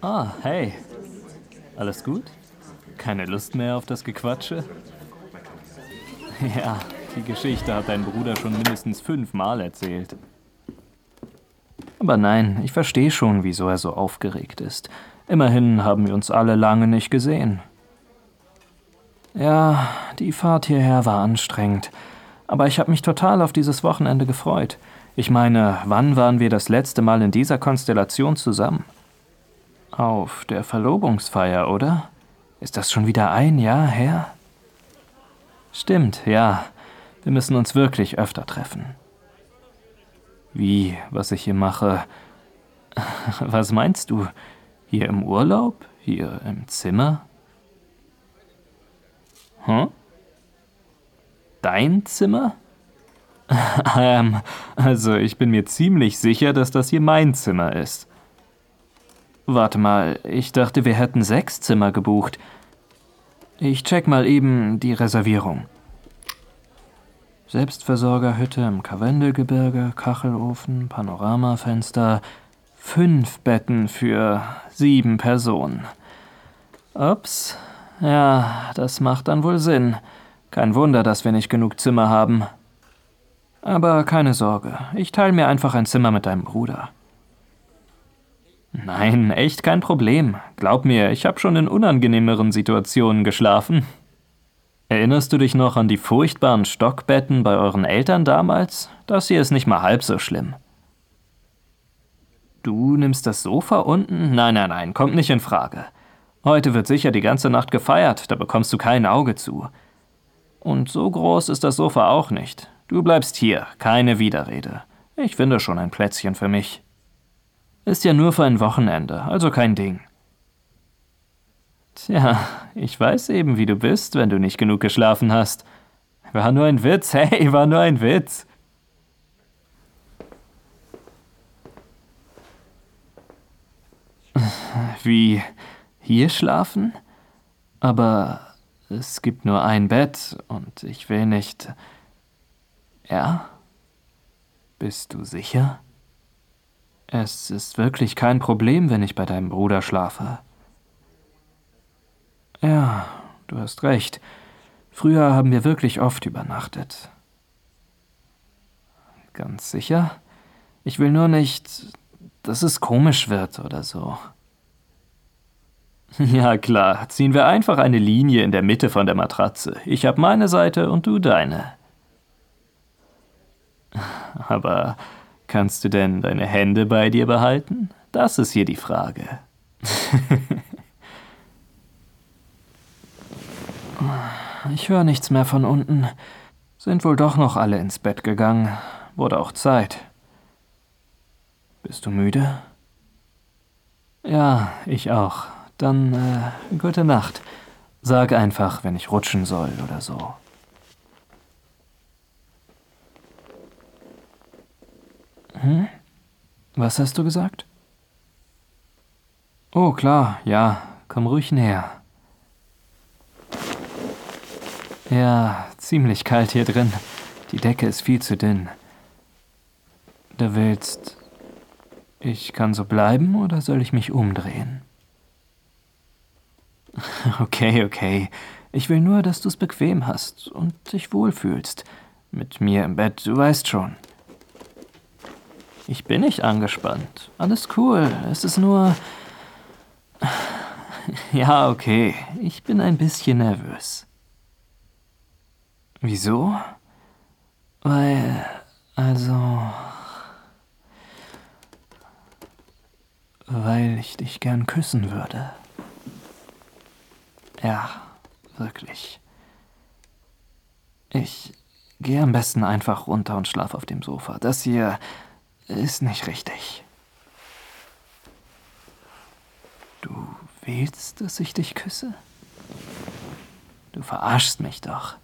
Ah, hey. Alles gut? Keine Lust mehr auf das Gequatsche? Ja, die Geschichte hat dein Bruder schon mindestens fünfmal erzählt. Aber nein, ich verstehe schon, wieso er so aufgeregt ist. Immerhin haben wir uns alle lange nicht gesehen. Ja, die Fahrt hierher war anstrengend. Aber ich habe mich total auf dieses Wochenende gefreut. Ich meine, wann waren wir das letzte Mal in dieser Konstellation zusammen? Auf der Verlobungsfeier, oder? Ist das schon wieder ein Jahr her? Stimmt, ja. Wir müssen uns wirklich öfter treffen. Wie, was ich hier mache? Was meinst du? Hier im Urlaub? Hier im Zimmer? Hm? Dein Zimmer? ähm, also ich bin mir ziemlich sicher, dass das hier mein Zimmer ist. Warte mal, ich dachte, wir hätten sechs Zimmer gebucht. Ich check mal eben die Reservierung. Selbstversorgerhütte im Karwendelgebirge, Kachelofen, Panoramafenster, fünf Betten für sieben Personen. Ups, ja, das macht dann wohl Sinn. Kein Wunder, dass wir nicht genug Zimmer haben. Aber keine Sorge, ich teile mir einfach ein Zimmer mit deinem Bruder. Nein, echt kein Problem. Glaub mir, ich habe schon in unangenehmeren Situationen geschlafen. Erinnerst du dich noch an die furchtbaren Stockbetten bei euren Eltern damals? Das hier ist nicht mal halb so schlimm. Du nimmst das Sofa unten? Nein, nein, nein, kommt nicht in Frage. Heute wird sicher die ganze Nacht gefeiert, da bekommst du kein Auge zu. Und so groß ist das Sofa auch nicht. Du bleibst hier, keine Widerrede. Ich finde schon ein Plätzchen für mich. Ist ja nur für ein Wochenende, also kein Ding. Tja, ich weiß eben, wie du bist, wenn du nicht genug geschlafen hast. War nur ein Witz, hey, war nur ein Witz. Wie hier schlafen? Aber es gibt nur ein Bett und ich will nicht. Ja? Bist du sicher? Es ist wirklich kein Problem, wenn ich bei deinem Bruder schlafe. Ja, du hast recht. Früher haben wir wirklich oft übernachtet. Ganz sicher? Ich will nur nicht, dass es komisch wird oder so. Ja klar, ziehen wir einfach eine Linie in der Mitte von der Matratze. Ich habe meine Seite und du deine. Aber Kannst du denn deine Hände bei dir behalten? Das ist hier die Frage. ich höre nichts mehr von unten. Sind wohl doch noch alle ins Bett gegangen. Wurde auch Zeit. Bist du müde? Ja, ich auch. Dann äh, gute Nacht. Sag einfach, wenn ich rutschen soll oder so. Hm? Was hast du gesagt? Oh, klar, ja, komm ruhig näher. Ja, ziemlich kalt hier drin. Die Decke ist viel zu dünn. Du willst. Ich kann so bleiben oder soll ich mich umdrehen? Okay, okay. Ich will nur, dass du es bequem hast und dich wohlfühlst. Mit mir im Bett, du weißt schon. Ich bin nicht angespannt. Alles cool. Es ist nur. Ja, okay. Ich bin ein bisschen nervös. Wieso? Weil. Also. Weil ich dich gern küssen würde. Ja, wirklich. Ich gehe am besten einfach runter und schlaf auf dem Sofa. Das hier ist nicht richtig. Du willst, dass ich dich küsse? Du verarschst mich doch.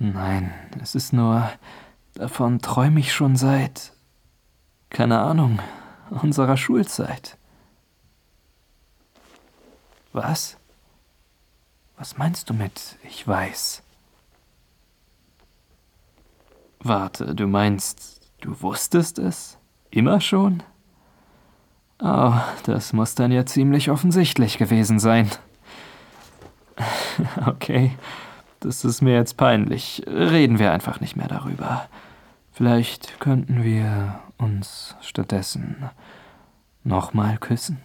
Nein, es ist nur, davon träume ich schon seit, keine Ahnung, unserer Schulzeit. Was? Was meinst du mit ich weiß? Warte, du meinst, du wusstest es? Immer schon? Oh, das muss dann ja ziemlich offensichtlich gewesen sein. Okay, das ist mir jetzt peinlich. Reden wir einfach nicht mehr darüber. Vielleicht könnten wir uns stattdessen nochmal küssen.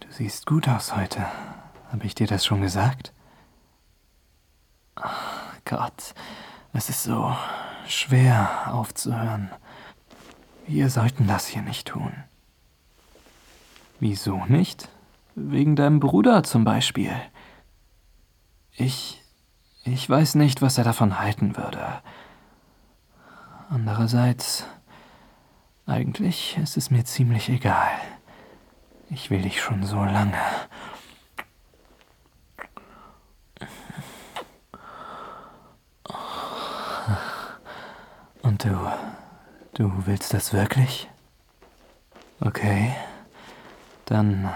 Du siehst gut aus heute. Habe ich dir das schon gesagt? Ach Gott, es ist so schwer aufzuhören. Wir sollten das hier nicht tun. Wieso nicht? Wegen deinem Bruder zum Beispiel. Ich. Ich weiß nicht, was er davon halten würde. Andererseits. Eigentlich ist es mir ziemlich egal. Ich will dich schon so lange. Und du, du willst das wirklich? Okay, dann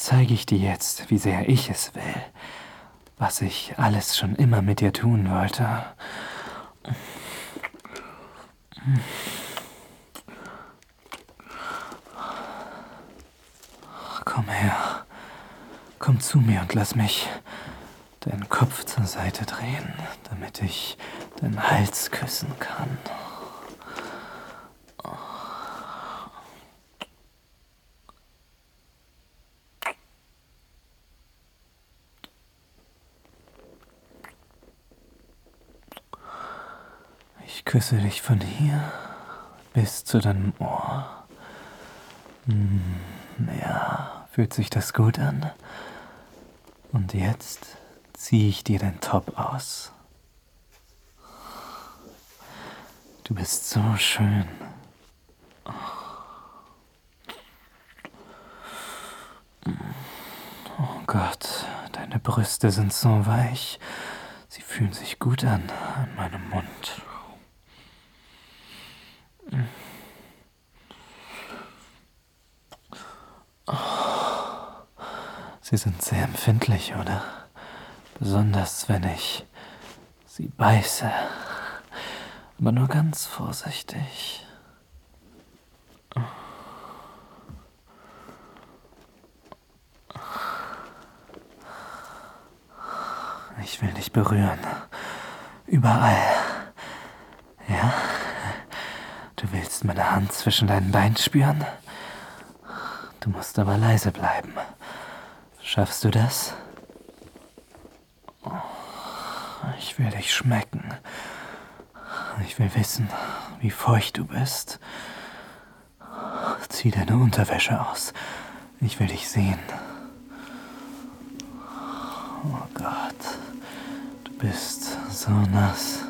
zeige ich dir jetzt, wie sehr ich es will, was ich alles schon immer mit dir tun wollte. Komm her, komm zu mir und lass mich deinen Kopf zur Seite drehen, damit ich deinen Hals küssen kann. Ich küsse dich von hier bis zu deinem Ohr. Hm, ja, fühlt sich das gut an? Und jetzt ziehe ich dir den Top aus. Du bist so schön. Oh Gott, deine Brüste sind so weich. Sie fühlen sich gut an an meinem Mund. Sie sind sehr empfindlich, oder? Besonders wenn ich sie beiße. Aber nur ganz vorsichtig. Ich will dich berühren. Überall. Ja? Du willst meine Hand zwischen deinen Beinen spüren? Du musst aber leise bleiben. Schaffst du das? Ich will dich schmecken. Ich will wissen, wie feucht du bist. Zieh deine Unterwäsche aus. Ich will dich sehen. Oh Gott, du bist so nass.